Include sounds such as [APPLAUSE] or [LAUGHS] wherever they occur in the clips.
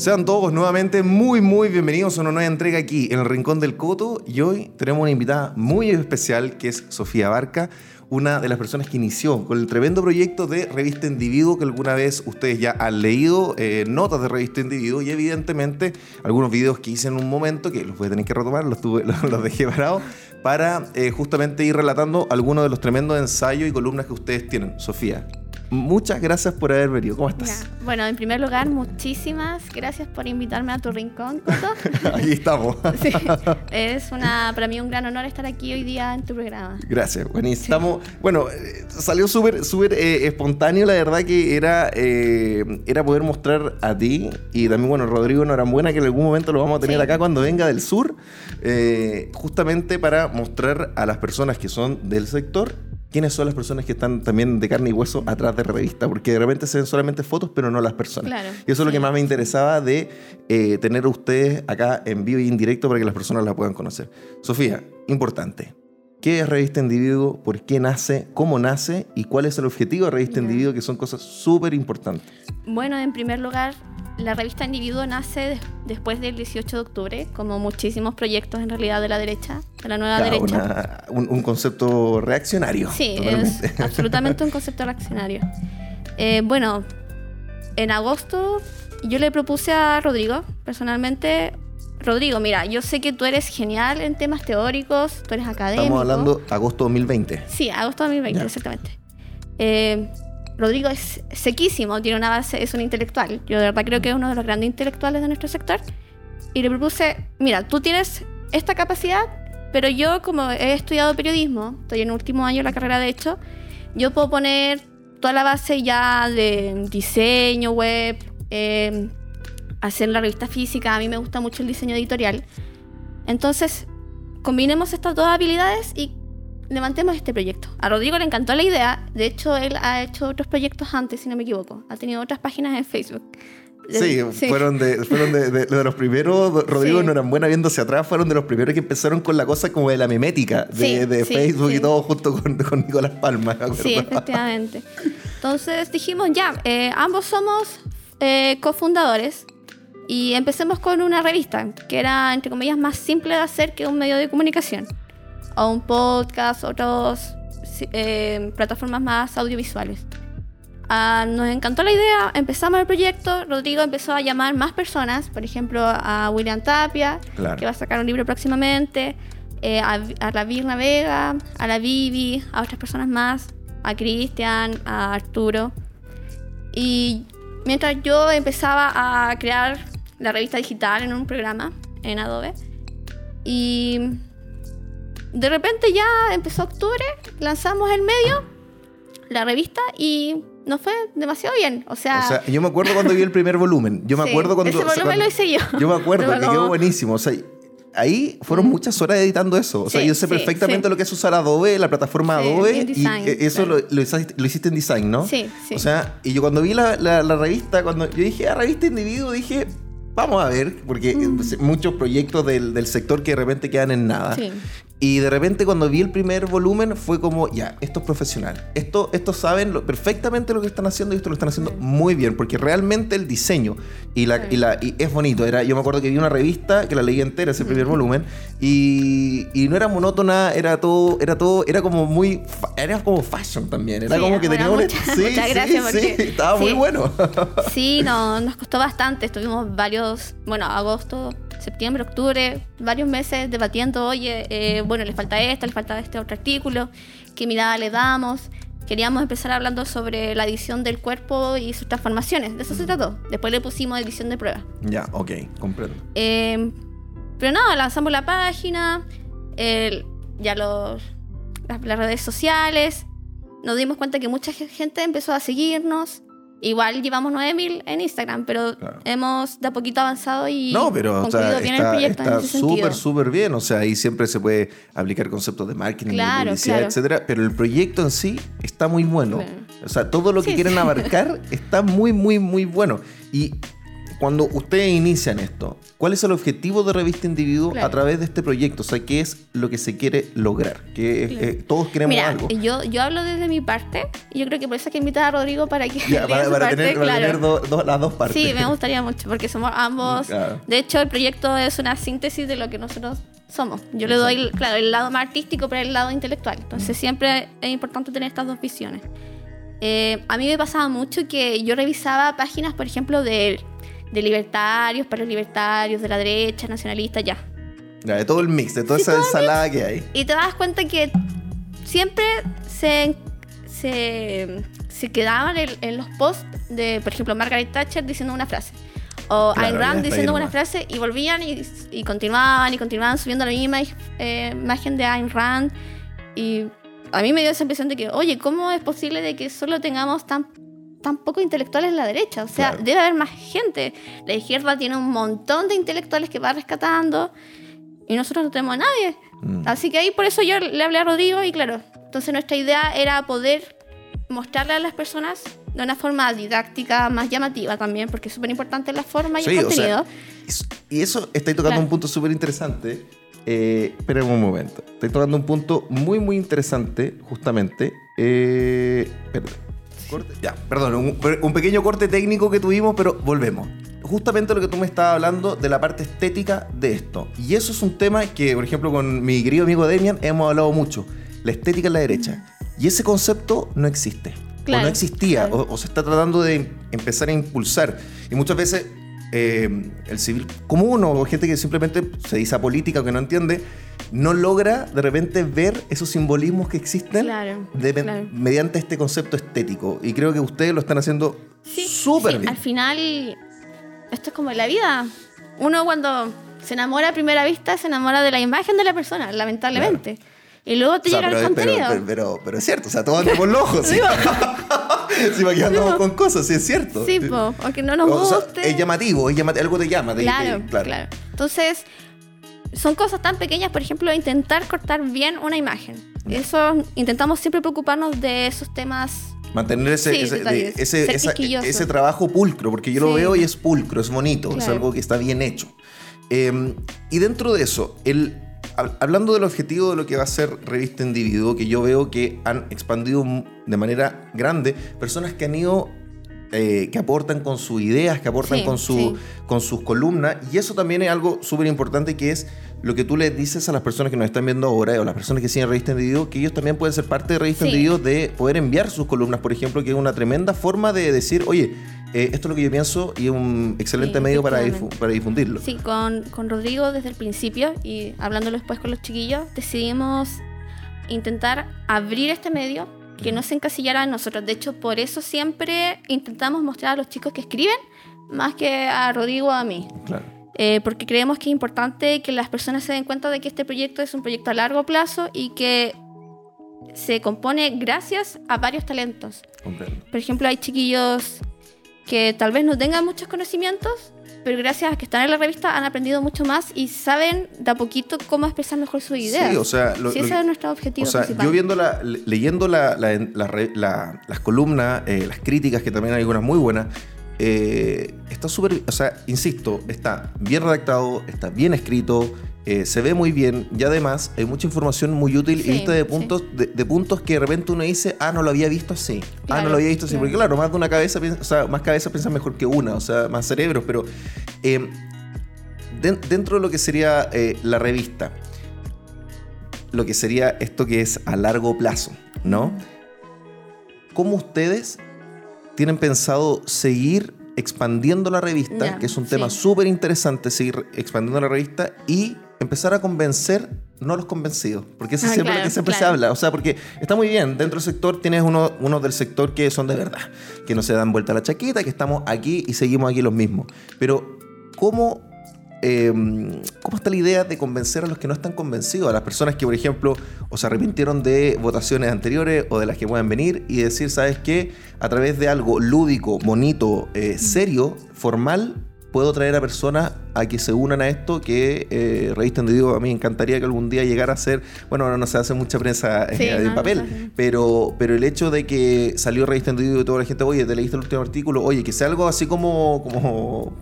Sean todos nuevamente muy, muy bienvenidos a una nueva entrega aquí en el Rincón del Coto. Y hoy tenemos una invitada muy especial que es Sofía Barca, una de las personas que inició con el tremendo proyecto de Revista Individuo, que alguna vez ustedes ya han leído eh, notas de Revista Individuo y evidentemente algunos videos que hice en un momento, que los voy a tener que retomar, los, [LAUGHS] dejé parados, para eh, justamente ir relatando algunos de los tremendos ensayos y columnas que ustedes tienen. Sofía, muchas gracias por haber venido. ¿Cómo estás? Bueno, en primer lugar, muchísimas gracias por invitarme a tu rincón, Coto. [LAUGHS] Aquí estamos. [LAUGHS] sí, es una, para mí un gran honor estar aquí hoy día en tu programa. Gracias, buenísimo. Bueno, eh, salió súper súper eh, espontáneo, la verdad que era, eh, era poder mostrar a ti y también, bueno, Rodrigo enhorabuena que en algún momento lo vamos a tener acá cuando venga del sur, justamente para mostrar a las personas que son del sector quiénes son las personas que están también de carne y hueso atrás de la revista, porque de repente se ven solamente fotos, pero no las personas. y eso es lo que más me interesaba de eh, tener a ustedes acá en vivo y en directo para que las personas la puedan conocer. Sofía, importante. ¿Qué es Revista Individuo? ¿Por qué nace? ¿Cómo nace? ¿Y cuál es el objetivo de Revista Individuo? Que son cosas súper importantes. Bueno, en primer lugar, la revista Individuo nace después del 18 de octubre, como muchísimos proyectos en realidad de la derecha, de la nueva derecha. un, concepto reaccionario. Sí, es [LAUGHS] absolutamente un concepto reaccionario. Eh, bueno, en agosto yo le propuse a Rodrigo, personalmente, Rodrigo, mira, yo sé que tú eres genial en temas teóricos, tú eres académico. Estamos hablando agosto 2020. Sí, agosto 2020, exactamente. Eh, Rodrigo es sequísimo, tiene una base, es un intelectual. Yo de verdad creo que es uno de los grandes intelectuales de nuestro sector. Y le propuse, mira, tú tienes esta capacidad, pero yo como he estudiado periodismo, estoy en el último año de la carrera de hecho, yo puedo poner toda la base ya de diseño web, eh, hacer la revista física, a mí me gusta mucho el diseño editorial. Entonces, combinemos estas dos habilidades y levantemos este proyecto. A Rodrigo le encantó la idea, de hecho él ha hecho otros proyectos antes, si no me equivoco, ha tenido otras páginas en Facebook. Sí, fueron, de, fueron de, los primeros, [LAUGHS] Rodrigo no eran buena viéndose atrás, fueron de los primeros que empezaron con la cosa como de la mimética de, Facebook y todo junto con, con Nicolás Palma. Sí, efectivamente. Entonces dijimos, ya, eh, ambos somos eh, cofundadores y empecemos con una revista que era, entre comillas, más simple de hacer que un medio de comunicación o un podcast, otras eh, plataformas más audiovisuales. Ah, nos encantó la idea, empezamos el proyecto, Rodrigo empezó a llamar más personas, por ejemplo a William Tapia, que va a sacar un libro próximamente, eh, a, la Virna Vega, a la Vivi, a otras personas más, a Cristian, a Arturo. Y mientras yo empezaba a crear la revista digital en un programa en Adobe, y de repente ya empezó octubre, lanzamos el medio, la revista y nos fue demasiado bien. O sea, yo me acuerdo cuando vi el primer volumen. Yo me acuerdo cuando. Ese volumen lo hice yo. Yo me acuerdo que quedó buenísimo. O sea, ahí fueron muchas horas editando eso. O sea, yo sé perfectamente lo que es usar Adobe, la plataforma Adobe. y eso lo, lo, hiciste en design, ¿no? Sí, sí. O sea, y yo cuando vi la, la, la revista, cuando yo dije, ah, revista individuo, dije, vamos a ver, porque mm. muchos proyectos del, del, sector que de repente quedan en nada. Sí. Y de repente cuando vi el primer volumen fue como, ya, esto es profesional. Esto, estos saben perfectamente lo que están haciendo y esto lo están haciendo muy bien, porque realmente el diseño y, la, y, la, y es bonito. Era, yo me acuerdo que vi una revista que la leí entera, ese primer volumen, y, y, no era monótona, era todo, era todo, era como muy, era como fashion también. Era como que tenía [LAUGHS] sí, muchas gracias sí, sí, estaba muy bueno. [LAUGHS] sí, no, nos costó bastante. Estuvimos varios, bueno, agosto septiembre, octubre, varios meses debatiendo, oye, eh, bueno, le falta esta, le falta este otro artículo, qué mirada le damos. Queríamos empezar hablando sobre la edición del cuerpo y sus transformaciones, de eso se trató. Después le pusimos edición de prueba. Ya, ok, comprendo. Eh, pero nada, lanzamos la página, ya los, las redes sociales, nos dimos cuenta que mucha gente empezó a seguirnos, Igual llevamos 9000 en Instagram, pero hemos de a poquito avanzado y no, pero bien el proyecto. Está súper, súper bien. O sea, ahí siempre se puede aplicar conceptos de marketing, de publicidad, etcétera. Pero el proyecto en sí está muy bueno. O sea, todo lo que quieren [LAUGHS] abarcar está muy, muy, muy bueno. Y cuando ustedes inician esto, ¿cuál es el objetivo de Revista Individuo Claro. a través de este proyecto? O sea, ¿qué es lo que se quiere lograr? Que Claro. eh, todos queremos Mira, algo. yo, yo hablo desde mi parte y yo creo que por eso es que invitar a Rodrigo para que Ya, [LAUGHS] para, parte, tener, para claro. tener do- do- las dos partes. Sí, me gustaría mucho porque somos ambos. De hecho, el proyecto es una síntesis de lo que nosotros somos. Yo le doy, claro, el lado más artístico, pero el lado intelectual. Entonces, siempre es importante tener estas dos visiones. Eh, a mí me pasaba mucho que yo revisaba páginas, por ejemplo, de, de libertarios, para los libertarios, de la derecha, nacionalistas, ya. Ya, de todo el mix, de toda esa ensalada que hay. Y te das cuenta que siempre se, se, se quedaban en, en los posts de, por ejemplo, Margaret Thatcher diciendo una frase. O Claro, Ayn Rand diciendo una frase y volvían y, y continuaban y continuaban subiendo la misma eh, imagen de Ayn Rand. Y a mí me dio esa impresión de que, oye, ¿cómo es posible de que solo tengamos tan, tan pocos intelectuales en la derecha? O sea, Claro. debe haber más gente. La izquierda tiene un montón de intelectuales que va rescatando y nosotros no tenemos a nadie. Mm. Así que ahí por eso yo le hablé a Rodrigo y claro, entonces nuestra idea era poder mostrarle a las personas de una forma didáctica, más llamativa también, porque es súper importante la forma y Sí, el o contenido. sea, eso- y eso, estáis tocando Claro. un punto súper interesante. Eh, esperen un momento. Estáis tocando un punto muy, muy interesante, justamente. Eh, espérate. Corte- Ya, perdón, un, un pequeño corte técnico que tuvimos, pero volvemos. Justamente lo que tú me estabas hablando de la parte estética de esto. Y eso es un tema que, por ejemplo, con mi querido amigo Demian hemos hablado mucho. La estética en la derecha. Y ese concepto no existe. o no existía. claro. O, o se está tratando de empezar a impulsar. Y muchas veces eh, el civil común o gente que simplemente se dice política o que no entiende, no logra de repente ver esos simbolismos que existen Claro, de- claro. mediante este concepto estético. Y creo que ustedes lo están haciendo súper sí, bien. Al final, esto es como en la vida. Uno cuando se enamora a primera vista se enamora de la imagen de la persona, lamentablemente. Y luego te O sea, llega el pero, pero, contenido. pero, pero- pero es cierto, o sea, todos andamos locos. ¿sí? Sí, aquí [LAUGHS] andamos con cosas, sí, es cierto. Sí, po, aunque no nos O sea, guste. es llamativo, es llamativo, algo te llama. te- Claro, te- claro, Entonces, son cosas tan pequeñas, por ejemplo, intentar cortar bien una imagen. Eso, intentamos siempre preocuparnos de esos temas. Mantener ese, Sí, ese, de- ese, esa- trabajo pulcro, porque yo lo veo y es pulcro, es bonito, es Claro. algo que está bien hecho. Eh, y dentro de eso, el, hablando del objetivo de lo que va a ser Revista Individuo, que yo veo que han expandido de manera grande, personas que han ido, eh, que aportan con sus ideas, que aportan Sí, con, su, sí. con sus columnas, y eso también es algo súper importante que es lo que tú les dices a las personas que nos están viendo ahora o las personas que siguen Revista Individuo, que ellos también pueden ser parte de Revista Sí. Individuo de poder enviar sus columnas, por ejemplo, que es una tremenda forma de decir, oye, eh, esto es lo que yo pienso y es un excelente Sí, medio para, difu- para difundirlo. Sí, con, con Rodrigo desde el principio y hablándolo después con los chiquillos, decidimos intentar abrir este medio, que no se encasillara en nosotros. De hecho, por eso siempre intentamos mostrar a los chicos que escriben más que a Rodrigo o a mí. Claro. Eh, porque creemos que es importante que las personas se den cuenta de que este proyecto es un proyecto a largo plazo y que se compone gracias a varios talentos. comprendo. Por ejemplo, hay chiquillos que tal vez no tengan muchos conocimientos, pero gracias a que están en la revista han aprendido mucho más y saben de a poquito cómo expresar mejor sus ideas. Sí, o sea, lo- Sí, ese que- es nuestro objetivo O sea, principal. yo viendo la, le- leyendo la- la- las columnas, eh, las críticas, que también hay algunas muy buenas, eh, está súper, o sea, insisto, está bien redactado, está bien escrito, eh, se ve muy bien y además hay mucha información muy útil Sí, y vista de sí. puntos, de, de puntos que de repente uno dice, ah, no lo había visto así, ah, no lo había visto así, claro. porque claro, más de una cabeza, piensa- o sea, más cabezas piensan mejor que una, o sea, más cerebros, pero eh, den- dentro de lo que sería eh, la revista, lo que sería esto que es a largo plazo, ¿no? ¿Cómo ustedes tienen pensado seguir expandiendo la revista, que es un tema súper interesante, seguir expandiendo la revista y empezar a convencer no los convencidos? Porque eso Ah, es siempre lo que siempre se habla. O sea, porque está muy bien, dentro del sector tienes uno, uno del sector que son de verdad, que no se dan vuelta la chaqueta, que estamos aquí y seguimos aquí los mismos. Pero, ¿cómo eh, ¿cómo está la idea de convencer a los que no están convencidos? A las personas que, por ejemplo, o se arrepintieron de votaciones anteriores o de las que puedan venir y decir, ¿sabes qué? A través de algo lúdico, bonito, eh, serio, formal, puedo traer a personas a que se unan a esto que eh, Revista a mí me encantaría que algún día llegara a ser, bueno, ahora no se hace mucha prensa eh, Sí, no papel, pero, pero el hecho de que salió Revista y toda la gente, oye, te leíste el último artículo, oye, que sea algo así como, como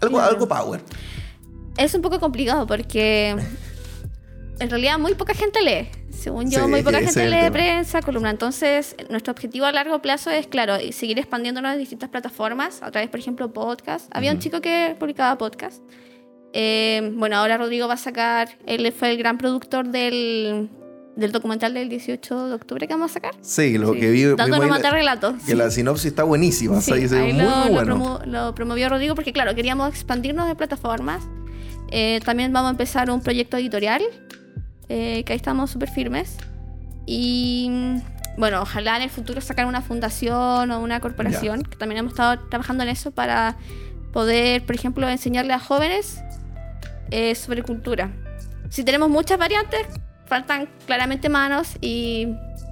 Algo, algo power. Es un poco complicado porque [LAUGHS] en realidad muy poca gente lee. Según yo, Sí, muy poca gente lee prensa, columna. Entonces, nuestro objetivo a largo plazo es, claro, seguir expandiéndonos en distintas plataformas, a través, por ejemplo, podcast. Había un Ujú. chico que publicaba podcast. Eh, bueno, ahora Rodrigo va a sacar, él fue el gran productor del, del documental del 18 de octubre que vamos a sacar. Sí, lo Sí. que vi. Vimos ahí matar la- relatos. que sí. la sinopsis está buenísima. o sea, Sí, y se ve ahí muy, lo, muy lo bueno. promo- lo promovió Rodrigo porque, claro, queríamos expandirnos de plataformas. Eh, también vamos a empezar un proyecto editorial, eh, que ahí estamos súper firmes. Y mm, bueno, ojalá en el futuro sacar una fundación o una corporación, que también hemos estado trabajando en eso para poder, por ejemplo, enseñarle a jóvenes eh, sobre cultura. Si tenemos muchas variantes, faltan claramente manos y,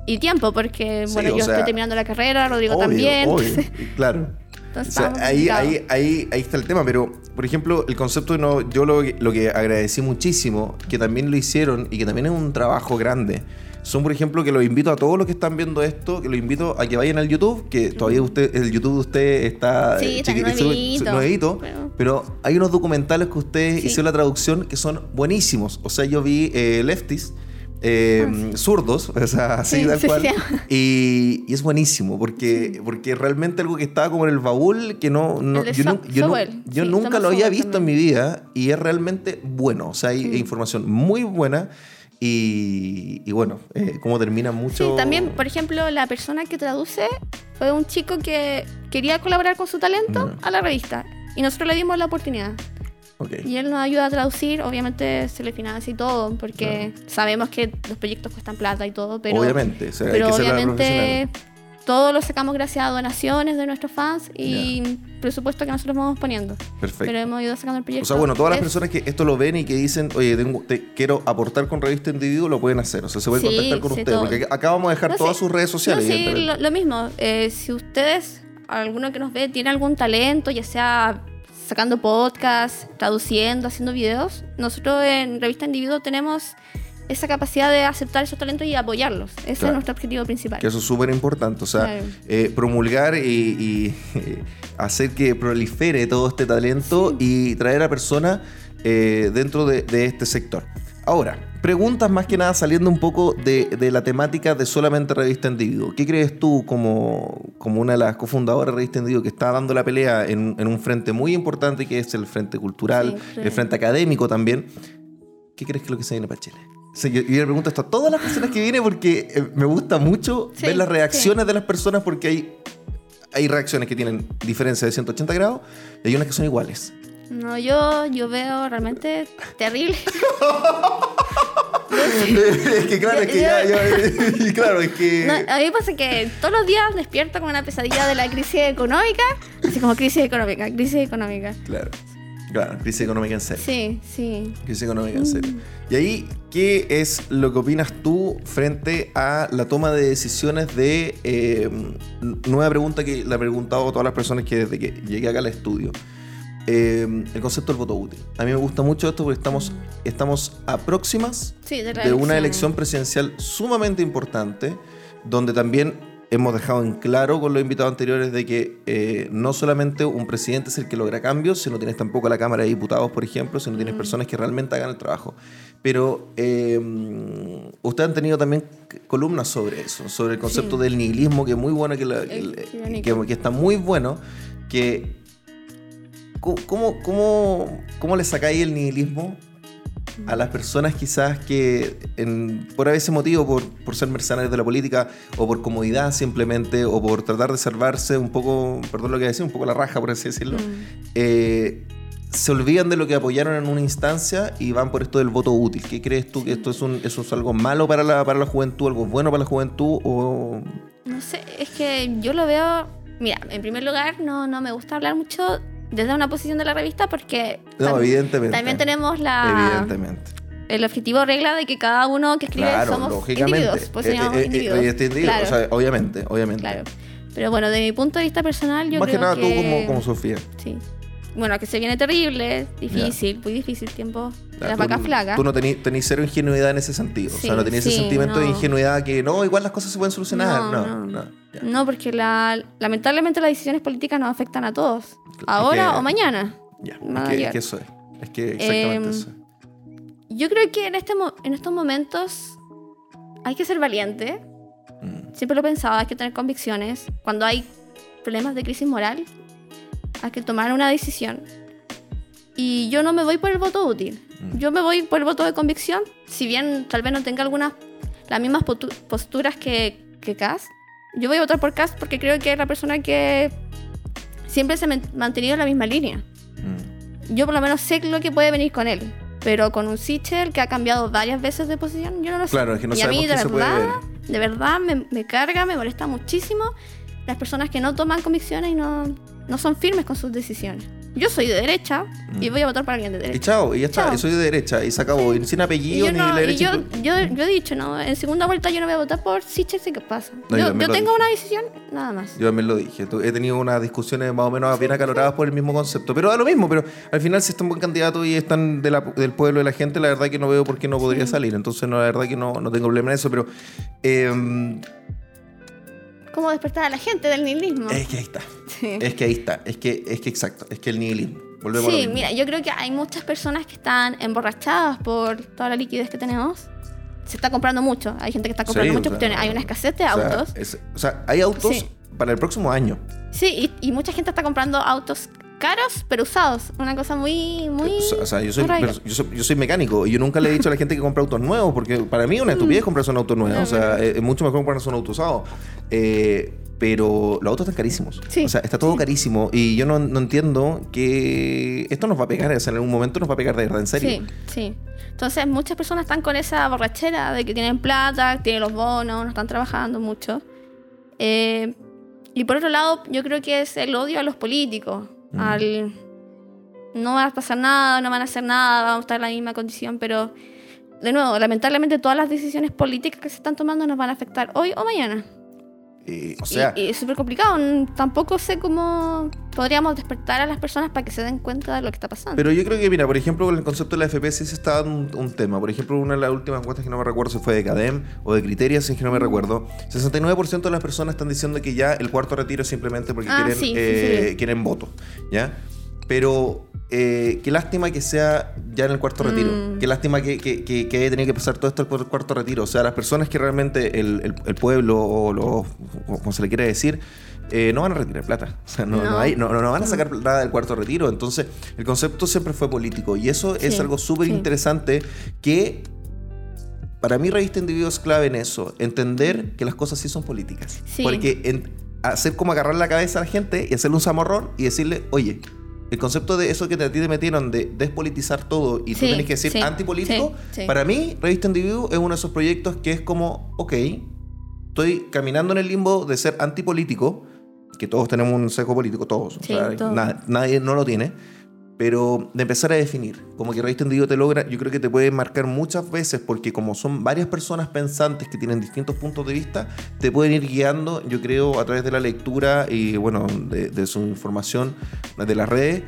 y tiempo, porque Sí, bueno, yo sea, estoy terminando la carrera, Rodrigo Obvio, también. obvio, [LAUGHS] claro. Entonces O sea, ahí, ahí, ahí, ahí está el tema, pero por ejemplo, el concepto no, yo lo, lo que agradecí muchísimo, que también lo hicieron y que también es un trabajo grande, son por ejemplo que los invito a todos los que están viendo esto, que los invito a que vayan al YouTube, que todavía usted, el YouTube de usted está, Sí, eh, está chiqui- nuevito, su- nuevito, pero- pero hay unos documentales que ustedes Sí. hicieron la traducción que son buenísimos. O sea, yo vi eh, Lefties. Eh, zurdos, [LAUGHS] o sea, así Sí, tal cual. sí. Y, y es buenísimo, porque, porque realmente algo que estaba como en el baúl, que no, yo, So- nunca lo había visto en mi vida y es realmente bueno. O sea, hay información muy buena y, y bueno, eh, como termina mucho... Sí, también, por ejemplo, la persona que traduce fue un chico que quería colaborar con su talento Mm. a la revista. Y nosotros le dimos la oportunidad. Y él nos ayuda a traducir, obviamente se le financia y todo, porque sabemos que los proyectos cuestan plata y todo, pero, obviamente, o sea, hay pero que obviamente todo lo sacamos gracias a donaciones de nuestros fans y presupuesto que nosotros vamos poniendo. Perfecto. Pero hemos ido sacando el proyecto. O sea, bueno, todas las Es- personas que esto lo ven y que dicen, oye, tengo- te quiero aportar con Revista Individuo, lo pueden hacer. O sea, se pueden Sí, contactar con sí, ustedes. todo. Porque acá vamos a dejar No, todas sí. sus redes sociales, No, sí, lo, lo mismo. Eh, si ustedes, alguno que nos ve, tiene algún talento, ya sea sacando podcast, traduciendo, haciendo videos, nosotros en Revista Individuo tenemos esa capacidad de aceptar esos talentos y apoyarlos. Ese Claro. es nuestro objetivo principal. Que eso es súper importante. O sea, Claro. eh, promulgar y, y, eh, hacer que prolifere todo este talento y traer a personas eh, dentro de, de este sector. Ahora, preguntas más que nada saliendo un poco de, de la temática de solamente Revista Individuo. ¿Qué crees tú como, como una de las cofundadoras de Revista Individuo que está dando la pelea en, en un frente muy importante que es el frente cultural, Sí, sí. el frente académico también? ¿Qué crees que es lo que se viene para Chile? Sea, yo, yo le pregunto esto a todas las personas que vienen porque eh, me gusta mucho Sí, ver las sí. reacciones de las personas porque hay, hay reacciones que tienen diferencia de 180 grados y hay unas que son iguales. No, yo, yo veo realmente terrible. [LAUGHS] es que claro, es que ya, [LAUGHS] claro, es que... No, a mí me pasa que todos los días despierto con una pesadilla de la crisis económica, así como crisis económica, crisis económica. Claro, claro, crisis económica en serio. Sí, sí. Crisis económica en serio. Y ahí, ¿qué es lo que opinas tú frente a la toma de decisiones de... eh, nueva pregunta que le he preguntado a todas las personas que desde que llegué acá al estudio. Eh, el concepto del voto útil. A mí me gusta mucho esto porque estamos, estamos a próximas Sí, de, de una elección presidencial sumamente importante, donde también hemos dejado en claro con los invitados anteriores de que eh, no solamente un presidente es el que logra cambios, sino tienes tampoco la Cámara de Diputados, por ejemplo, sino tienes personas que realmente hagan el trabajo. Pero eh, ustedes han tenido también columnas sobre eso, sobre el concepto Sí. del nihilismo, que es muy bueno, que, la- El que- que está muy bueno, que... ¿Cómo, cómo, cómo le sacáis el nihilismo a las personas quizás que en- por ese motivo, por, por ser mercenarios de la política o por comodidad simplemente o por tratar de salvarse un poco, perdón lo que voy a decir, un poco la raja por así decirlo, Mm. eh, se olvidan de lo que apoyaron en una instancia y van por esto del voto útil. ¿Qué crees tú que esto es, un, eso es algo malo para la, para la juventud, algo bueno para la juventud o... No sé, es que yo lo veo. Mira, en primer lugar, no, no me gusta hablar mucho desde una posición de la revista porque No, tam- evidentemente. también tenemos la, Evidentemente. el objetivo regla de que cada uno que escribe Claro, somos lógicamente. individuos. Eh, posicionamos eh, eh, individuos. eh, este individuo, Claro, o sea, obviamente, obviamente. claro. Pero bueno, de mi punto de vista personal, yo Más que creo nada que. tú como, como Sofía. Sí. Bueno, que se viene terrible, difícil, muy difícil tiempo de Ya, las tú- vacas flacas. Tú no tenés, cero ingenuidad en ese sentido. o sea, Sí, no tenés ese sí, sentimiento de no. ingenuidad que no, igual las cosas se pueden solucionar. No, No, no. No. ya. No, porque la, lamentablemente las decisiones políticas nos afectan a todos. Ahora que- o mañana. Ya, es que, es que eso es. Es que exactamente Em, eso. Yo creo que en, este en estos momentos hay que ser valiente. Mm. Siempre lo he pensado, hay que tener convicciones. Cuando hay problemas de crisis moral, hay que tomar una decisión. Y yo no me voy por el voto útil. Mm. Yo me voy por el voto de convicción. Si bien tal vez no tenga algunas las mismas posturas que, que Cass, yo voy a votar por Cass porque creo que es la persona que siempre se ha man- mantenido en la misma línea. Mm. Yo por lo menos sé lo que puede venir con él. Pero con un Sichel que ha cambiado varias veces de posición, yo no lo sé. Claro, es que no y a mí de verdad, de verdad me, me carga, me molesta muchísimo las personas que no toman convicciones y no, no son firmes con sus decisiones. Yo soy de derecha y Mm. voy a votar por alguien de Y derecha. chao, y ya está. Chao. Y soy de derecha y se acabó. Y sin Y apellido ni de y derecha. yo, yo, yo he dicho, no, en segunda vuelta yo no voy a votar por sé qué pasa. No, yo tengo una decisión, nada más. Yo también lo dije. He tenido unas discusiones más o menos bien acaloradas por el mismo concepto. Pero da lo mismo. Pero al final, si es un buen candidato y están de la- del pueblo de la gente, la verdad que no veo por qué no podría salir. Entonces, no, la verdad que no, no tengo problema en eso. Pero em, ¿Cómo despertar a la gente del nihilismo? es que ahí está. Sí. Es que ahí está. Es que, es que exacto. Es que el nihilismo. Volvemos Sí, mira, yo creo que hay muchas personas que están emborrachadas por toda la liquidez que tenemos. Se está comprando mucho. Hay gente que está comprando Sí, muchas o sea, cuestiones. Hay una escasez de O sea, autos. es- o sea, hay autos Sí. para el próximo año. Sí, y, y mucha gente está comprando autos caros, pero usados. Una cosa muy, muy. O sea, o sea, yo, soy, pero yo, soy, yo soy mecánico y yo nunca le he dicho a la gente que compra autos nuevos porque para mí es una [LAUGHS] estupidez comprarse un auto nuevo. O sea, es mucho mejor comprarse un auto usado. Eh, pero los autos están carísimos. Sí. O sea, está todo carísimo y yo no, no entiendo que esto nos va a pegar. O sea, en algún momento nos va a pegar de verdad, en serio. Sí, sí. Entonces, muchas personas están con esa borrachera de que tienen plata, tienen los bonos, no están trabajando mucho. Eh, y por otro lado, yo creo que es el odio a los políticos. Mm. Al. No va a pasar nada, no van a hacer nada, vamos a estar en la misma condición, pero. De nuevo, lamentablemente todas las decisiones políticas que se están tomando nos van a afectar hoy o mañana. Eh, o sea, y, y es súper complicado. Tampoco sé cómo podríamos despertar a las personas para que se den cuenta de lo que está pasando. Pero yo creo que, mira, por ejemplo, con el concepto de la FP sí se está dando un, un tema. Por ejemplo, una de las últimas encuestas que no me recuerdo si fue de CADEM o de Criterias, si es que no me recuerdo. 69% de las personas están diciendo que ya el cuarto retiro es simplemente porque Ah, quieren, sí, sí, eh, sí. quieren voto. ¿Ya? Pero eh, qué lástima que sea ya en el cuarto retiro. Mm. Qué lástima que, que, que, que haya tenido que pasar todo esto por el cuarto retiro. O sea, las personas que realmente el, el- el pueblo o los, como se le quiere decir, eh, no van a retirar plata. [LAUGHS] O sea, no, no No. hay, no, no van a sacar nada del cuarto retiro. Entonces, el concepto siempre fue político. Y eso es algo súper sí. interesante que para mí Revista Individuo es clave en eso. Entender que las cosas sí son políticas. Sí. Porque en- hacer como agarrar la cabeza a la gente y hacerle un zamorrón y decirle, oye, el concepto de eso que a ti te metieron de despolitizar todo y tú Sí, tienes que decir sí, antipolítico, sí, para mí Revista Individuo es uno de esos proyectos que es como, ok, estoy caminando en el limbo de ser antipolítico, que todos tenemos un sesgo político, todos, o Sí, sea, todos. na- nadie no lo tiene, pero de empezar a definir, como que Revista Individuo te logra, yo creo que te puede marcar muchas veces, porque como son varias personas pensantes que tienen distintos puntos de vista, te pueden ir guiando, yo creo, a través de la lectura y, bueno, de, de su información de las redes,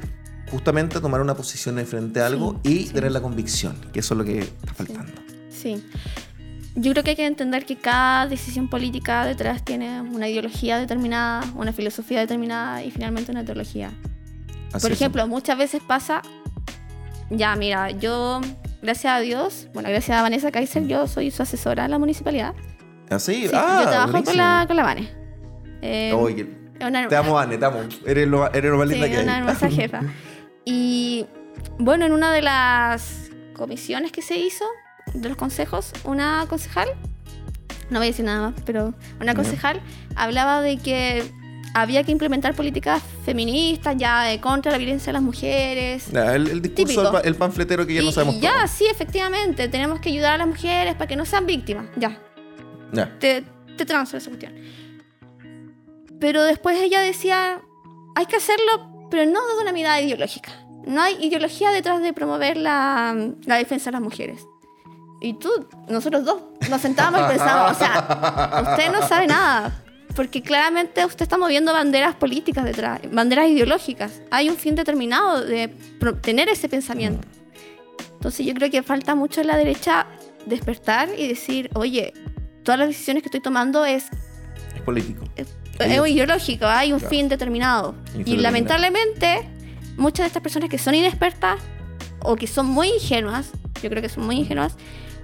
justamente a tomar una posición en frente a algo Sí, y sí. tener la convicción, que eso es lo que está faltando. Sí. Yo creo que hay que entender que cada decisión política detrás tiene una ideología determinada, una filosofía determinada y finalmente una teología. Así Por es. ejemplo, muchas veces pasa, ya mira, yo, gracias a Dios, bueno, gracias a Vanessa Kaiser, yo soy su asesora en la municipalidad. Así, Sí, ah, yo trabajo con la, con la Vane. Eh, Oye, una- te amo, Anne, te amo. Eres lo, eres lo más Sí, linda que una hay. hermosa [LAUGHS] jefa. Y bueno, en una de las comisiones que se hizo, de los consejos, una concejal, no voy a decir nada más, pero una concejal hablaba de que había que implementar políticas feministas ya de contra la violencia de las mujeres. Ya, el, el discurso, el, pa- el panfletero que ya y, no sabemos y ya, todo. sí, efectivamente, tenemos que ayudar a las mujeres para que no sean víctimas. Ya, Ya. te, te esa cuestión. Pero después ella decía, hay que hacerlo, pero no desde una mirada ideológica. No hay ideología detrás de promover la, la defensa de las mujeres. Y tú, nosotros dos, nos sentábamos y [LAUGHS] pensábamos, o sea, usted no sabe nada. Porque claramente usted está moviendo banderas políticas detrás, banderas ideológicas. Hay un fin determinado de tener ese pensamiento. Entonces yo creo que falta mucho en la derecha despertar y decir, oye, todas las decisiones que estoy tomando es, Es político. es, Ellos- ideológico, hay un Claro. fin determinado. Y lamentablemente muchas de estas personas que son inexpertas o que son muy ingenuas, yo creo que son muy ingenuas,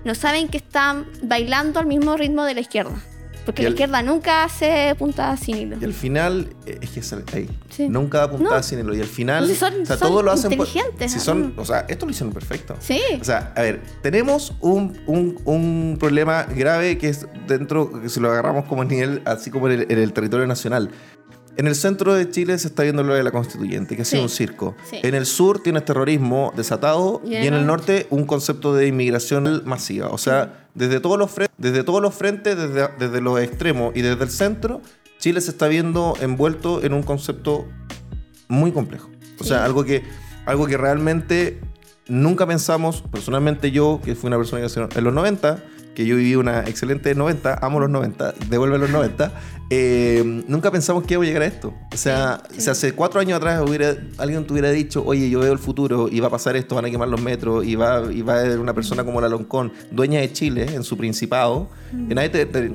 no saben que están bailando al mismo ritmo de la izquierda. Porque la al- izquierda nunca hace puntadas sin hilo. Y al final, eh, es que es ahí. Sí. Nunca da puntada No. sin hilo. Y al final, No, si son- o sea, son todo lo hacen por- inteligentes, si son, ¿no? o sea, esto lo hicieron perfecto. Sí. O sea, a ver, tenemos un, un- un problema grave que es dentro, que si lo agarramos como nivel, así como en el, en el territorio nacional. En el centro de Chile se está viendo lo de la constituyente, que ha sido Sí. un circo. Sí. En el sur tienes terrorismo desatado Y y, en el- norte un concepto de inmigración masiva. O sea, desde todos los, fre- desde todos los frentes, desde, desde los extremos y desde el centro, Chile se está viendo envuelto en un concepto muy complejo. O Sí. sea, algo que, algo que realmente nunca pensamos, personalmente yo, que fui una persona que nació en los 90, que yo viví una excelente 90, amo los 90, devuelve los 90, eh, nunca pensamos que iba a llegar a esto. O sea, Sí, si hace cuatro años atrás hubiera, alguien te hubiera dicho, oye, yo veo el futuro y va a pasar esto, van a quemar los metros y va, y va a haber una persona como la Loncón, dueña de Chile, en su principado, y nadie te, te-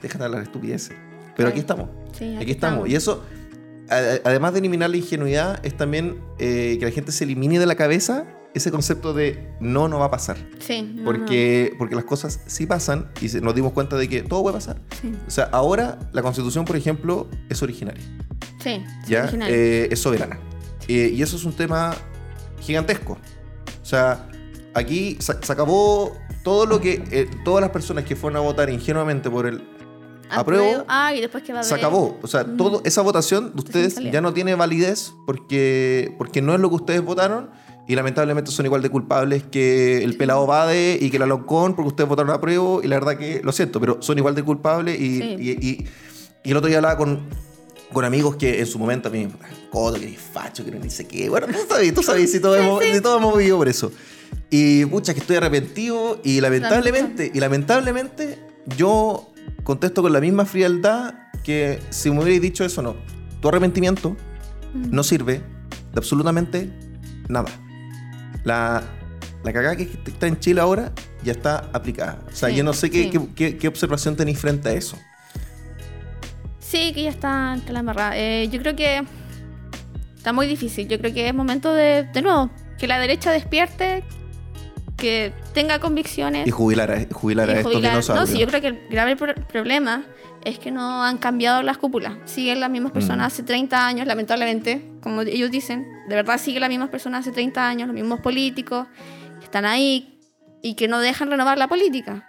déjate de hablar estupideces. Pero aquí estamos. Sí, Aquí, estamos. Y eso, además de eliminar la ingenuidad, es también eh, que la gente se elimine de la cabeza ese concepto de no, no va a pasar. Sí. no, Porque, porque las cosas sí pasan y nos dimos cuenta de que todo puede pasar. no. Sí. O sea, ahora la constitución, por ejemplo, es originaria. Sí. ¿ya? original. Eh, es soberana. Eh, y eso es un tema gigantesco. O sea, aquí se, se acabó todo lo que, eh, todas las personas que fueron a votar ingenuamente por el apruebo, Ah, y después que va a se acabó. O sea, Mm. todo, esa votación de ustedes ya no tiene validez porque, porque no es lo que ustedes votaron y lamentablemente son igual de culpables que el pelado Bade y que la Loncón porque ustedes votaron a prueba y la verdad que lo siento, pero son igual de culpables y, Sí. y, y- y el otro día hablaba con, con amigos que en su momento a mí, codo, que eres facho, que no ni sé qué. Bueno, tú sabes, tú sabes, si todos, [LAUGHS] hemos, si todos hemos vivido por eso. Y pucha, que estoy arrepentido y lamentablemente, y lamentablemente yo contesto con la misma frialdad que si me hubierais dicho eso, no. Tu arrepentimiento Mm. no sirve de absolutamente nada. La, la cagada que está en Chile ahora ya está aplicada. O sea, Sí, yo no sé qué, sí. qué, qué- qué observación tenéis frente a eso. Sí, que ya está entre la embarrada. Eh, yo creo que está muy difícil. Yo creo que es momento de, de nuevo, que la derecha despierte, que tenga convicciones. Y jubilar a, jubilar y a estos jubilar. No, dinosaurios. sí, yo creo que el grave pro- problema es que no han cambiado las cúpulas. Siguen las mismas personas Mm. hace 30 años, lamentablemente, como ellos dicen. De verdad siguen las mismas personas hace 30 años, los mismos políticos que están ahí y que no dejan renovar la política.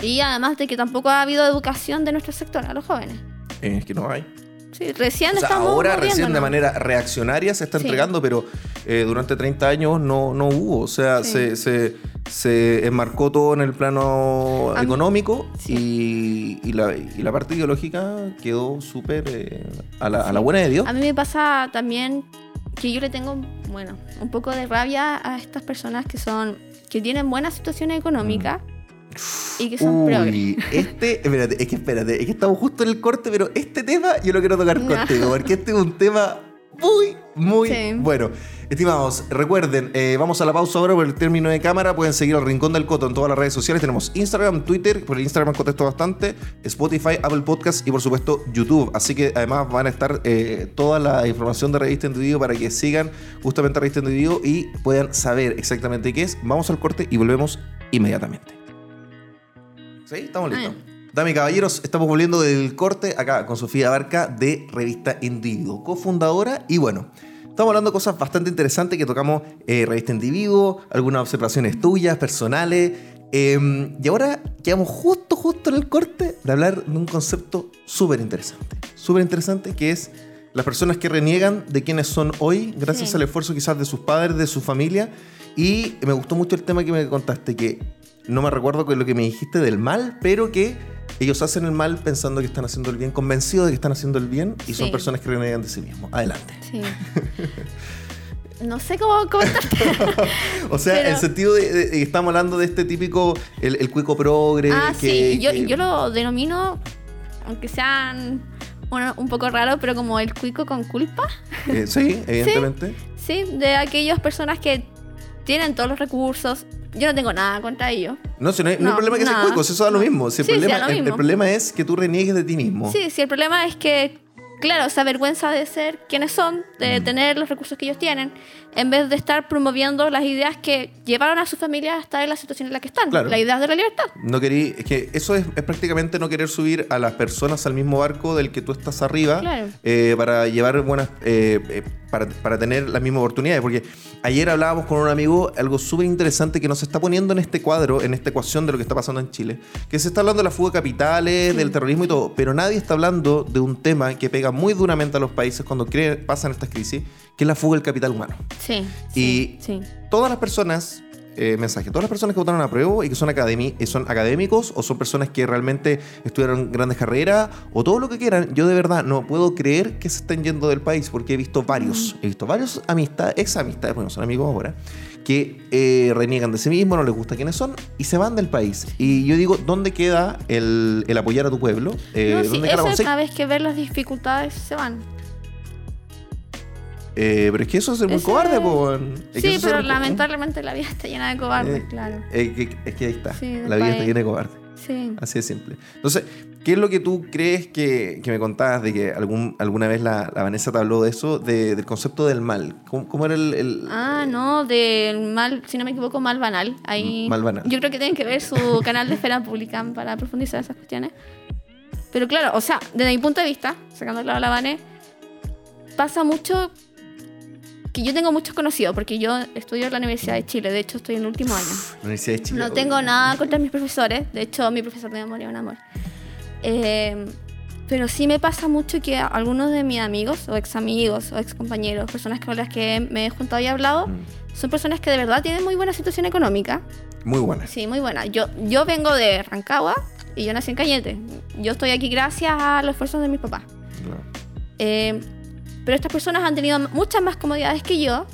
Mm. Y además de que tampoco ha habido educación de nuestro sector a los jóvenes. Es que no hay. Sí, recién O sea, estamos ahora recién de manera reaccionaria se está Sí. entregando, pero eh, durante 30 años no, no hubo. O sea, Sí. se, se, se enmarcó todo en el plano mí- económico Sí. y, y la, y la parte ideológica quedó súper eh, a, la, a la Sí. buena de Dios. A mí me pasa también que yo le tengo, bueno, un poco de rabia a estas personas que son, que tienen buena situación económica y que son. Uy, este, espérate, es que espérate, es que estamos justo en el corte, pero este tema yo lo quiero tocar No. contigo, porque este es un tema muy, muy Sí. bueno. Estimados, recuerden, eh, vamos a la pausa ahora por el término de cámara. Pueden seguir al Rincón del Coto en todas las redes sociales. Tenemos Instagram, Twitter, por el Instagram contesto bastante, Spotify, Apple Podcast y por supuesto YouTube. Así que además van a estar eh, toda la información de Revista Individuo para que sigan justamente Revista Individuo y puedan saber exactamente qué es. Vamos al corte y volvemos inmediatamente. ¿Sí? Estamos listos. Ah. Dame caballeros, estamos volviendo del corte acá con Sofía Barca de Revista Individuo, cofundadora. Y bueno, estamos hablando de cosas bastante interesantes que tocamos eh, Revista Individuo, algunas observaciones tuyas, personales. eh, y ahora quedamos justo, justo en el corte de hablar de un concepto súper interesante. Súper interesante que es las personas que reniegan de quienes son hoy gracias Sí. al esfuerzo quizás de sus padres, de su familia. Y me gustó mucho el tema que me contaste, que no me recuerdo lo que me dijiste del mal, pero que ellos hacen el mal pensando que están haciendo el bien, convencidos de que están haciendo el bien y son personas que renegan de sí mismos. Adelante. Sí. No sé cómo. [LAUGHS] O sea, Pero- en el sentido de, de- de- estamos hablando de este típico, el, el cuico progre. ah, que- sí, yo, que- yo lo denomino, aunque sean bueno, un poco raro, pero como el cuico con culpa. eh, sí, [LAUGHS] evidentemente. Sí, de aquellas personas que tienen todos los recursos. Yo no tengo nada contra ellos. No, si no, hay, no hay problema que seas nada. cuico, si eso da lo mismo. Si el, Sí, problema, el- problema es que tú reniegues de ti mismo. Sí, sí, el problema es que claro, esa vergüenza de ser quienes son, de tener los recursos que ellos tienen, en vez de estar promoviendo las ideas que llevaron a su familia a estar en la situación en la que están, Claro. la idea de la libertad. No querí, es que eso es, es prácticamente no querer subir a las personas al mismo barco del que tú estás arriba Claro. eh, para llevar buenas, eh, eh, para, para tener las mismas oportunidades. Porque ayer hablábamos con un amigo algo súper interesante que nos está poniendo en este cuadro, en esta ecuación de lo que está pasando en Chile. Que se está hablando de la fuga de capitales, del terrorismo y todo, pero nadie está hablando de un tema que pega muy duramente a los países cuando pasan estas crisis, que es la fuga del capital humano. Sí. Y- sí. todas las personas, eh, mensaje, todas las personas que votaron a prueba y que son, son académicos o son personas que realmente estudiaron grandes carreras o todo lo que quieran, yo de verdad no puedo creer que se estén yendo del país porque he visto varios, he visto varios amistades, ex amistades, bueno, son amigos ahora, que eh, reniegan de sí mismos, no les gusta quiénes son y se van del país. Y yo digo, ¿dónde queda el, el apoyar a tu pueblo? Eh, No, sí, ¿Dónde queda la vez que ver las dificultades se van. Eh, pero es que eso es ser muy Ese- cobarde, po. Es Sí, pero lamentablemente la vida está llena de cobardes, Eh, claro. eh, es que ahí está. Sí, la vida está llena de cobarde. Sí. Así de simple. Entonces, ¿qué es lo que tú crees que, que me contabas de que algún, alguna vez la, la Vanessa te habló de eso, de- del concepto del mal? ¿Cómo, cómo era el, el- Ah, no, del mal, si no me equivoco, mal banal. Ahí, Mal banal. Yo creo que tienen que ver su canal de esfera pública para profundizar esas cuestiones. Pero claro, o sea, desde mi punto de vista, sacando el lado de la Vane, pasa mucho que yo tengo muchos conocidos, porque yo estudio en la Universidad de Chile, de hecho estoy en el último año. Universidad de Chile? No tengo nada contra mis profesores. De hecho, mi profesor de memoria es un amor. Eh, pero sí me pasa mucho que algunos de mis amigos, o ex amigos, o ex compañeros, personas con las que me he juntado y hablado, Mm. son personas que de verdad tienen muy buena situación económica. Muy buena. Sí, muy buena. Yo, yo vengo de Rancagua y yo nací en Cañete. Yo estoy aquí gracias a los esfuerzos de mis papás. Eh, pero estas personas han tenido muchas más comodidades que yo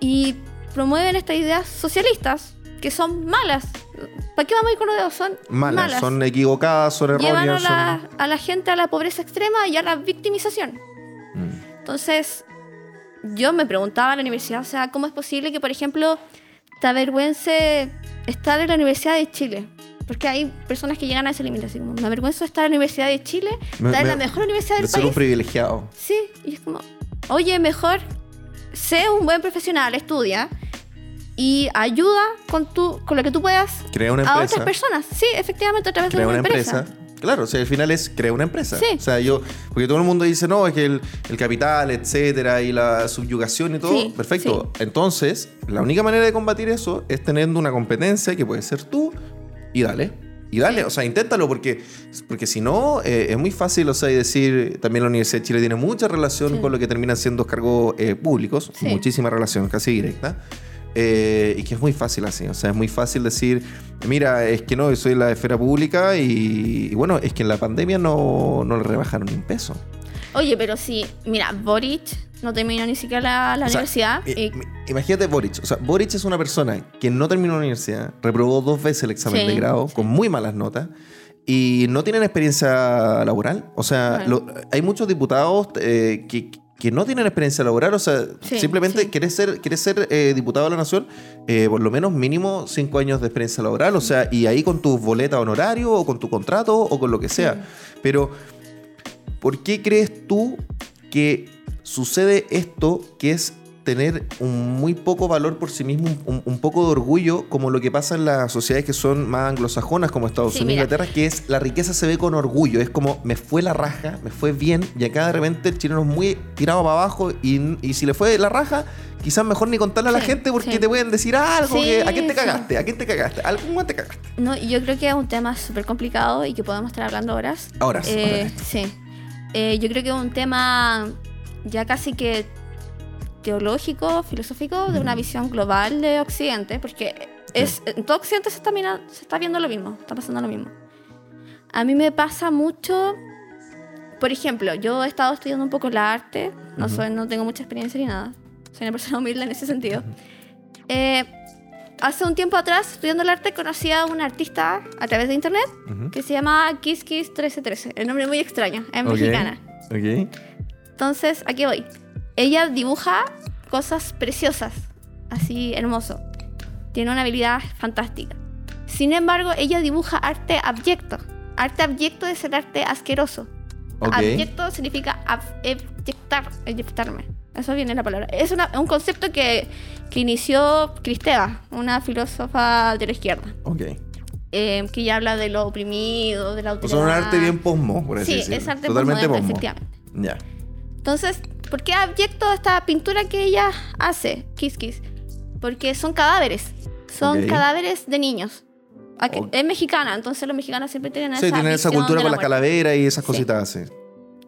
y promueven estas ideas socialistas que son malas. ¿Para qué vamos a ir con los dedos? Son Malas, malas. son equivocadas, son Llevan a erróneas. la, son- a la gente a la pobreza extrema y a la victimización. Mm. Entonces, yo me preguntaba en la universidad, o sea, ¿cómo es posible que, por ejemplo, te avergüence estar en la Universidad de Chile? Porque hay personas que llegan a ese límite, así como, me avergüenzo estar en la Universidad de Chile, Me- estar en me- la mejor universidad De del ser un país. privilegiado. Sí, y es como, oye, mejor sé un buen profesional, estudia y ayuda con, tu, con lo que tú puedas Crea una a empresa. otras personas. Sí, efectivamente, a través Crea de una una, empresa. Claro, o sea, al final es crea una empresa. Sí. O sea, yo, porque todo el mundo dice, no, es que el, el capital, etcétera, y la subyugación y todo, Sí, perfecto. Entonces, la única manera de combatir eso es teniendo una competencia que puede ser tú y dale. Y dale, o sea, inténtalo, porque, porque si no, eh, es muy fácil, o sea, y decir, también la Universidad de Chile tiene mucha relación Sí. con lo que terminan siendo cargos eh, públicos, Sí. muchísima relación, casi directa. Eh, y que es muy fácil así, o sea, es muy fácil decir, mira, es que no, yo soy de la esfera pública y, y bueno, es que en la pandemia no, no le rebajaron ni un peso. Oye, pero sí, mira, Boric no terminó ni siquiera la, la O sea, universidad. y- mi- imagínate Boric, o sea, Boric es una persona que no terminó la universidad, reprobó dos veces el examen Sí, de grado con muy malas notas y no tienen experiencia laboral. O sea, lo- hay muchos diputados eh, que, que no tienen experiencia laboral, o sea, Sí, simplemente sí. querés ser, querés ser eh, diputado de la nación, eh, por lo menos mínimo cinco años de experiencia laboral, o sea, y ahí con tu boleta honorario o con tu contrato o con lo que sea. Pero, ¿por qué crees tú que sucede esto que es tener un muy poco valor por sí mismo, un, un poco de orgullo, como lo que pasa en las sociedades que son más anglosajonas, como Estados Sí, Unidos mira. Inglaterra, que es la riqueza se ve con orgullo, es como me fue la raja, me fue bien, y acá de repente el chileno es muy tirado para abajo, y, y si le fue la raja, quizás mejor ni contarle a la Sí, gente porque sí. te pueden decir algo, que, ¿a quién te cagaste? ¿A quién te cagaste? ¿A algún te cagaste? No, yo creo que es un tema súper complicado y que podemos estar hablando horas. Horas, Eh, horas. Sí. Eh, yo creo que es un tema ya casi que teológico, filosófico, de una visión global de Occidente, porque es, en todo Occidente se está, mira- se está viendo lo mismo, está pasando lo mismo. A mí me pasa mucho, por ejemplo, yo he estado estudiando un poco la arte, no, soy, no tengo mucha experiencia ni nada, soy una persona humilde en ese sentido. Eh, hace un tiempo atrás, estudiando el arte, conocí a una artista a través de internet Ujú. que se llama Kiss Kiss 1313. El nombre es muy extraño, es mexicana. Ok. Entonces, aquí voy. Ella dibuja cosas preciosas, así hermoso. Tiene una habilidad fantástica. Sin embargo, ella dibuja arte abyecto. Arte abyecto es el arte asqueroso. Ok. Abyecto significa ab- ebyectarme. Eso viene la palabra. Es una- un concepto que, que inició Cristeva, una filósofa de la izquierda, Ok. eh, que ya habla de lo oprimido, de la O autoridad. sea, un arte bien posmo, por así Sí, decirlo. es arte Totalmente posmo. efectivamente. Ya. Entonces, ¿por qué abyecto esta pintura que ella hace, Kiss Kiss? Porque son cadáveres. Son Ok. cadáveres de niños. Aquí- Ok. Es mexicana, entonces los mexicanos siempre tienen Sí, esa tienen esa cultura con la las muerte. calaveras y esas Sí. cositas así.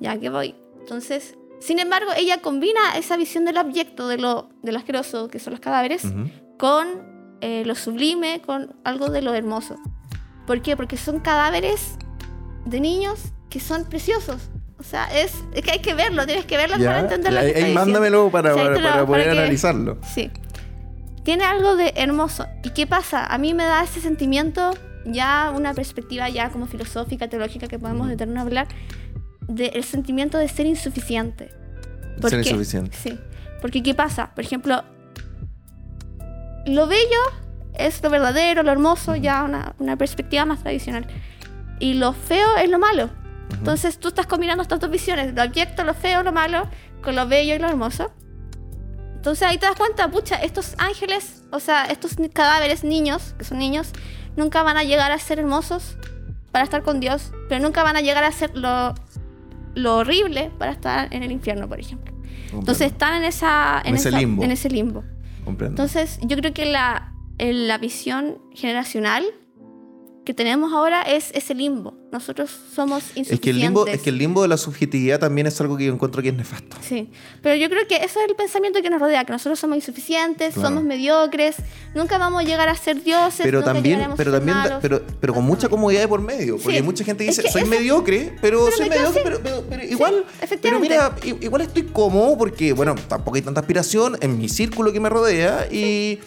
Ya que voy. Entonces, sin embargo, ella combina esa visión del abyecto, de lo, de lo asqueroso, que son los cadáveres, con eh, lo sublime, con algo de lo hermoso. ¿Por qué? Porque son cadáveres de niños que son preciosos. O sea, es, es que hay que verlo, tienes que verlo Ya, para entender lo ahí- ahí mándamelo para, poder para que- analizarlo. Sí. Tiene algo de hermoso. ¿Y qué pasa? A mí me da ese sentimiento, ya una perspectiva ya como filosófica, teológica que podemos detenernos a hablar, del sentimiento de ser insuficiente. ¿Por Ser qué? insuficiente. Sí. Porque ¿qué pasa? Por ejemplo, lo bello es lo verdadero, lo hermoso, ya una, una perspectiva más tradicional. Y lo feo es lo malo. Entonces tú estás combinando estas dos visiones, lo abyecto, lo feo, lo malo, con lo bello y lo hermoso. Entonces ahí te das cuenta, pucha, estos ángeles, o sea, estos cadáveres niños, que son niños, nunca van a llegar a ser hermosos para estar con Dios, pero nunca van a llegar a ser lo, lo horrible para estar en el infierno, por ejemplo. Entonces están en esa En ese esa- limbo. en ese limbo. Comprendo. Entonces, yo creo que la, en la visión generacional que tenemos ahora es ese limbo. Nosotros somos insuficientes. es, que el limbo, es que el limbo de la subjetividad también es algo que yo encuentro que es nefasto. Sí, pero yo creo que eso es el pensamiento que nos rodea, que nosotros somos insuficientes, Claro. somos mediocres, nunca vamos a llegar a ser dioses, Pero nunca también, pero ser también, malos. pero, pero con mucha comodidad de por medio. Porque Sí. mucha gente Es dice, que soy eso- mediocre, pero Pero soy me mediocre, pero, pero, pero igual. Pero efectivamente. mira, igual estoy cómodo porque, bueno, tampoco hay tanta aspiración en mi círculo que me rodea. Y,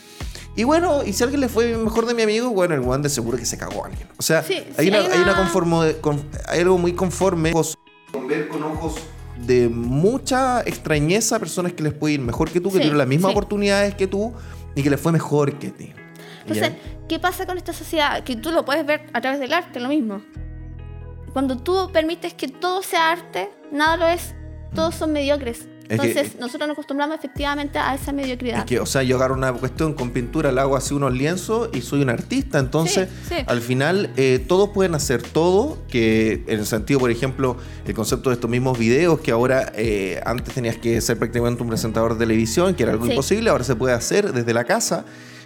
y bueno, y si a alguien le fue mejor de mi amigo, bueno, el guan de seguro que se cagó a alguien. O sea, Sí, hay, sí, una, hay una conformo- con- hay algo muy conforme con ver con ojos de mucha extrañeza a personas que les puede ir mejor que tú, que Sí, tienen las mismas oportunidades que tú y que les fue mejor que ti. Entonces, ¿qué pasa con esta sociedad? Que tú lo puedes ver a través del arte, lo mismo. Cuando tú permites que todo sea arte, nada lo es. Todos son mediocres. Es que- Entonces, nosotros nos acostumbramos efectivamente a esa mediocridad. Es que, o sea, yo agarro una cuestión con pintura, la hago así unos lienzos y soy un artista. Entonces, Sí, sí. al final, eh, todos pueden hacer todo. Que en el sentido, por ejemplo, el concepto de estos mismos videos, que ahora eh, antes tenías que ser prácticamente un presentador de televisión, que era algo Sí. imposible, ahora se puede hacer desde la casa.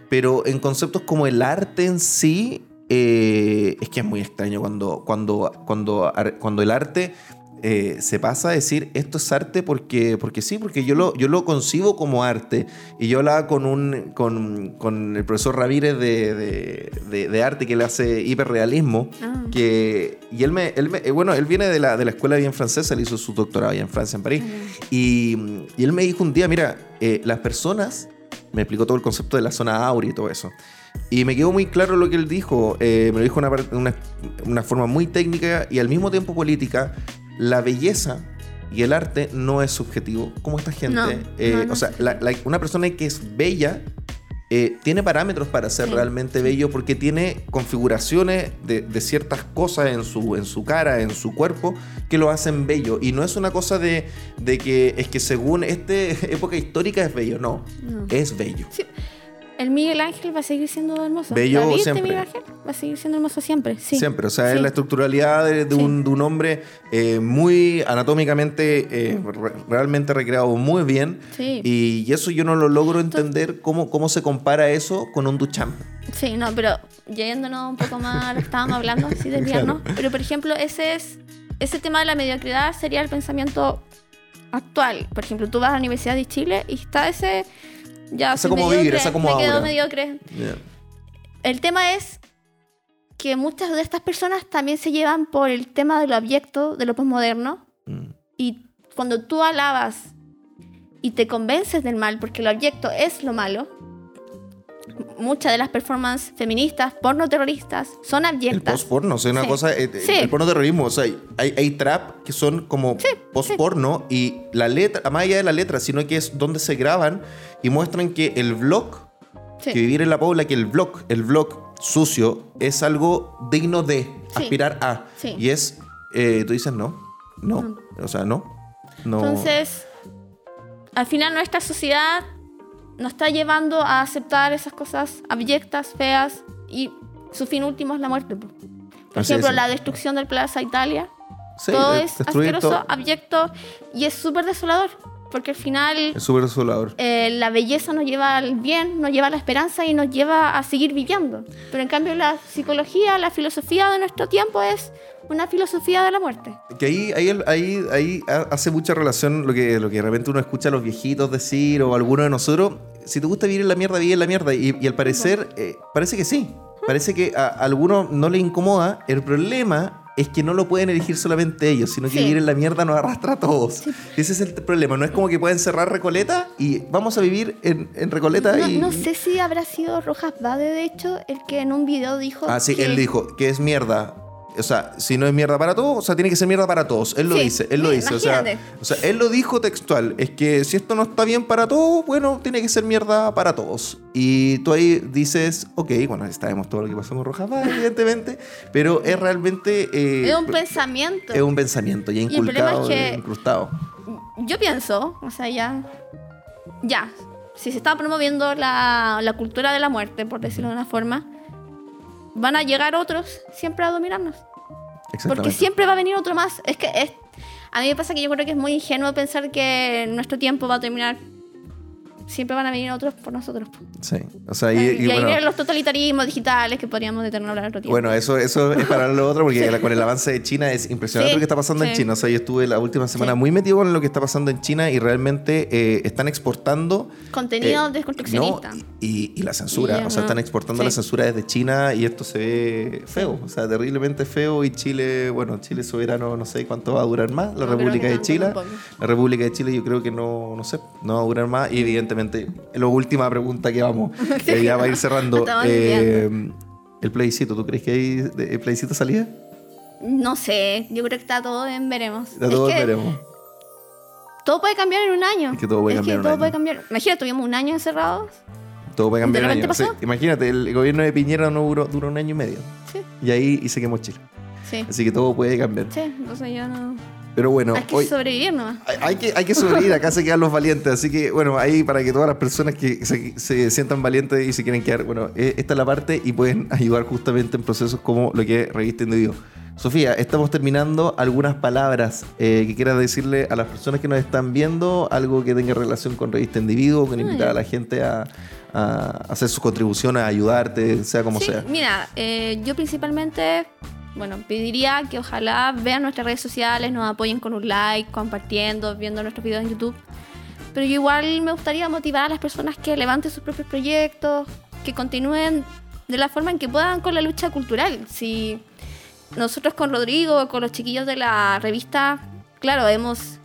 Pero en conceptos como el arte en sí, eh, es que es muy extraño cuando, cuando, cuando, cuando el arte eh, se pasa a decir esto es arte porque, porque sí, porque yo lo, yo lo concibo como arte. Y yo hablaba con, un, con, con el profesor Ramírez de, de, de- de arte que le hace hiperrealismo. Ah. Que, y él me, él me- eh, bueno, él viene de la, de la escuela bien francesa, él hizo su doctorado allá en Francia, en París. Y, y él me dijo un día, mira, eh, las personas, me explicó todo el concepto de la zona áurea y todo eso. Y me quedó muy claro lo que él dijo. eh, me lo dijo de una, una, una forma muy técnica y al mismo tiempo política. La belleza y el arte no es subjetivo. Como esta gente. No, eh, no, no o sea, es la- la- una persona que es bella eh, tiene parámetros para ser Sí, realmente bello porque tiene configuraciones de, de ciertas cosas en su, en su cara, en su cuerpo, que lo hacen bello. Y no es una cosa de, de que es que según esta [LAUGHS] época histórica es bello. No, No. es bello. Sí. El Miguel Ángel va a seguir siendo hermoso. Bello ¿La viste, siempre. Miguel Ángel? Va a seguir siendo hermoso siempre. Sí. Siempre, o sea, es la estructuralidad de, de Sí. un, de un hombre eh, muy anatómicamente, eh, re- realmente recreado muy bien. Sí. Y, y eso yo no lo logro entender cómo, cómo se compara eso con un Duchamp. Sí, no, pero yéndonos un poco más estábamos hablando, así desviarnos. Pero por ejemplo, ese es ese tema de la mediocridad sería el pensamiento actual. Por ejemplo, tú vas a la Universidad de Chile y está ese ya Esa como mediocre, vivir, esa como me quedo aura. mediocre. Yeah. El tema es que muchas de estas personas también se llevan por el tema de lo abyecto, de lo posmoderno, Mm. y cuando tú alabas y te convences del mal, porque lo abyecto es lo malo, muchas de las performances feministas, porno terroristas, son El abyectas. post-porno, o sea, una Sí. cosa, eh, Sí. el porno terrorismo, o sea, hay, hay trap que son como post-porno y la letra, más allá de la letra, sino que es donde se graban y muestran que el vlog, Sí. que vivir en la pobla, que el vlog, el vlog sucio es algo digno de Sí. aspirar a. Sí. Y es, eh, tú dices no. No, o sea, no. no. Entonces, al final nuestra sociedad nos está llevando a aceptar esas cosas abyectas, feas, y su fin último es la muerte. po. Por Así ejemplo, es. la destrucción del Plaza Italia. Sí, todo de- es asqueroso, todo. abyecto y es súper desolador. Porque al final Es súper desolador. eh, la belleza nos lleva al bien, nos lleva a la esperanza y nos lleva a seguir viviendo. Pero en cambio la psicología, la filosofía de nuestro tiempo es una filosofía de la muerte. Que ahí, ahí, ahí, ahí ha- hace mucha relación lo que, lo que de repente uno escucha a los viejitos decir o alguno de nosotros. Si te gusta vivir en la mierda, vive en la mierda. Y, y al parecer, eh, parece que sí. Parece que a, a algunos no le incomoda. El problema es que no lo pueden elegir solamente ellos, sino que Sí. vivir en la mierda nos arrastra a todos. Ese es el problema. No es como que pueden cerrar Recoleta y vamos a vivir en, en Recoleta No, y... no sé si habrá sido Rojas Bade, de hecho, el que en un video dijo. Ah, sí, que- él dijo que es mierda. O sea, si no es mierda para todos, o sea, tiene que ser mierda para todos. Él lo Sí, dice, él lo dice. O sea, o sea, él lo dijo textual. Es que si esto no está bien para todos, bueno, tiene que ser mierda para todos. Y tú ahí dices, ok, bueno, sabemos todo lo que pasó con Rojas Vaz, evidentemente, pero es realmente... eh, Es un pensamiento. es un pensamiento ya el problema inculcado, es que- eh, incrustado. Yo pienso, o sea, ya. Ya. Si se está promoviendo la, la cultura de la muerte, por decirlo de una forma, van a llegar otros siempre a dominarnos. Porque Exactamente. siempre va a venir otro más. Es que es, a mí me pasa que yo creo que es muy ingenuo pensar que nuestro tiempo va a terminar. Siempre van a venir otros por nosotros. Sí, o sea, y, Y, y ahí bueno, los totalitarismos digitales que podríamos detener hablar otro tiempo. Bueno, eso, eso es para lo otro, porque [LAUGHS] con el avance de China es impresionante Sí, lo que está pasando en. China. O sea, yo estuve la última semana muy metido con lo que está pasando en China y realmente eh, están exportando. Contenido eh, desconstruccionista. no, y, la censura. O sea, están exportando la censura desde China y esto se ve feo. O sea, terriblemente feo. Y Chile, bueno, Chile soberano, no sé cuánto va a durar más. La No, República de Chile. La República de Chile, yo creo que no, no sé, no va a durar más. Y evidentemente, la última pregunta que vamos, [LAUGHS] eh, ya va a ir cerrando. [LAUGHS] Eh, el plebiscito, ¿tú crees que hay plebiscito salida? No sé, yo creo que está todo en veremos. Ya Es todos que veremos. Todo puede cambiar en un año. Es que todo puede cambiar en un todo año. puede cambiar. Imagínate, tuvimos un año encerrados. Todo puede cambiar en ¿De un año. Sí, pasó? imagínate, el gobierno de Piñera no duró, duró un año y medio. Sí, Y ahí y se quemó Chile. sí. Así que todo puede cambiar. Sí, entonces yo no. Pero bueno, Hay que hoy, sobrevivir nomás. hay, que, hay que sobrevivir. Acá se quedan los valientes. Así que, bueno, ahí para que todas las personas que se, se sientan valientes y se quieren quedar, bueno, eh, esta es la parte y pueden [LAUGHS] ayudar justamente en procesos como lo que es Revista Individuo. Sofía, estamos terminando. Algunas palabras eh, que quieras decirle a las personas que nos están viendo, algo que tenga relación con Revista Individuo, con invitar a la gente a, a hacer sus contribuciones, a ayudarte, sea como Sí, sea. Mira, eh, yo principalmente, bueno, pediría que ojalá vean nuestras redes sociales, nos apoyen con un like, compartiendo, viendo nuestros videos en YouTube. Pero yo igual me gustaría motivar a las personas que levanten sus propios proyectos, que continúen de la forma en que puedan con la lucha cultural. Si nosotros con Rodrigo, con los chiquillos de la revista, claro, hemos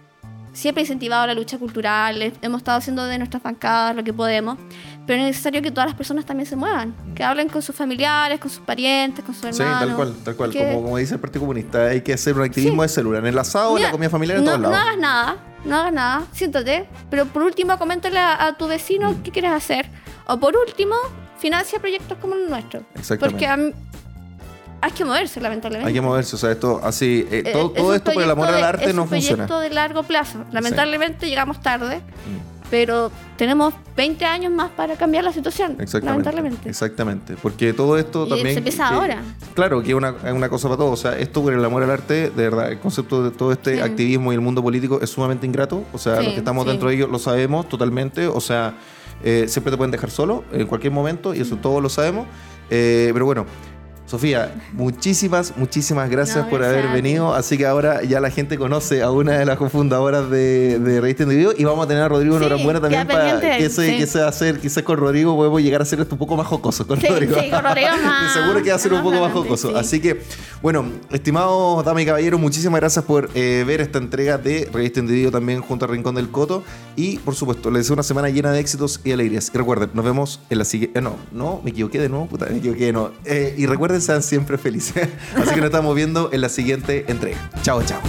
siempre incentivado la lucha cultural, he- hemos estado haciendo de nuestras bancadas lo que podemos, pero es necesario que todas las personas también se muevan, que hablen con sus familiares, con sus parientes, con sus Sí, hermanos. tal cual, tal cual. Como, como dice el Partido Comunista, hay que hacer un activismo de célula, en el asado, en Mira, la comida familiar, en no, todos no lados. hagas nada, no hagas nada, siéntate, pero por último coméntale a, a tu vecino Mm. qué quieres hacer, o por último, financia proyectos como el nuestro. Exactamente. Porque hay que moverse, lamentablemente. Hay que moverse, o sea, esto así, eh, Eh, todo, es todo un esto por el amor proyecto al de- arte es no un funciona. proyecto de largo plazo. Lamentablemente llegamos tarde, Mm. Pero tenemos 20 años más para cambiar la situación. Exactamente. Lamentablemente. Exactamente. Porque todo esto Y también. se empieza que- ahora. Claro, que es una, una cosa para todos. O sea, esto por el amor al arte, de verdad, el concepto de todo este Sí. activismo y el mundo político es sumamente ingrato. O sea, Sí, los que estamos sí. dentro de ellos lo sabemos totalmente. O sea, eh, siempre te pueden dejar solo en cualquier momento y eso todos lo sabemos. Eh, pero bueno. Sofía, muchísimas, muchísimas gracias No, por gracias haber venido. Así que ahora ya la gente conoce a una de las cofundadoras de, de Revista Individuo y vamos a tener a Rodrigo Sí, Norambuena también para que se, sí. que se va a hacer, quizás con Rodrigo podemos llegar a hacer esto un poco más jocoso con Sí, Rodrigo. sí, con Rodrigo [LAUGHS] más- seguro que va a ser un poco más jocoso. sí. Así que, bueno, estimados damas y caballeros, muchísimas gracias por eh, ver esta entrega de Revista Individuo también junto a Rincón del Coto. Y, por supuesto, les deseo una semana llena de éxitos y alegrías. Y recuerden, nos vemos en la siguiente... eh, no, no, me equivoqué de nuevo, puta, me equivoqué de nuevo. Eh, y recuerden, sean siempre felices. [LAUGHS] Así que nos estamos viendo en la siguiente entrega. Chao, chao.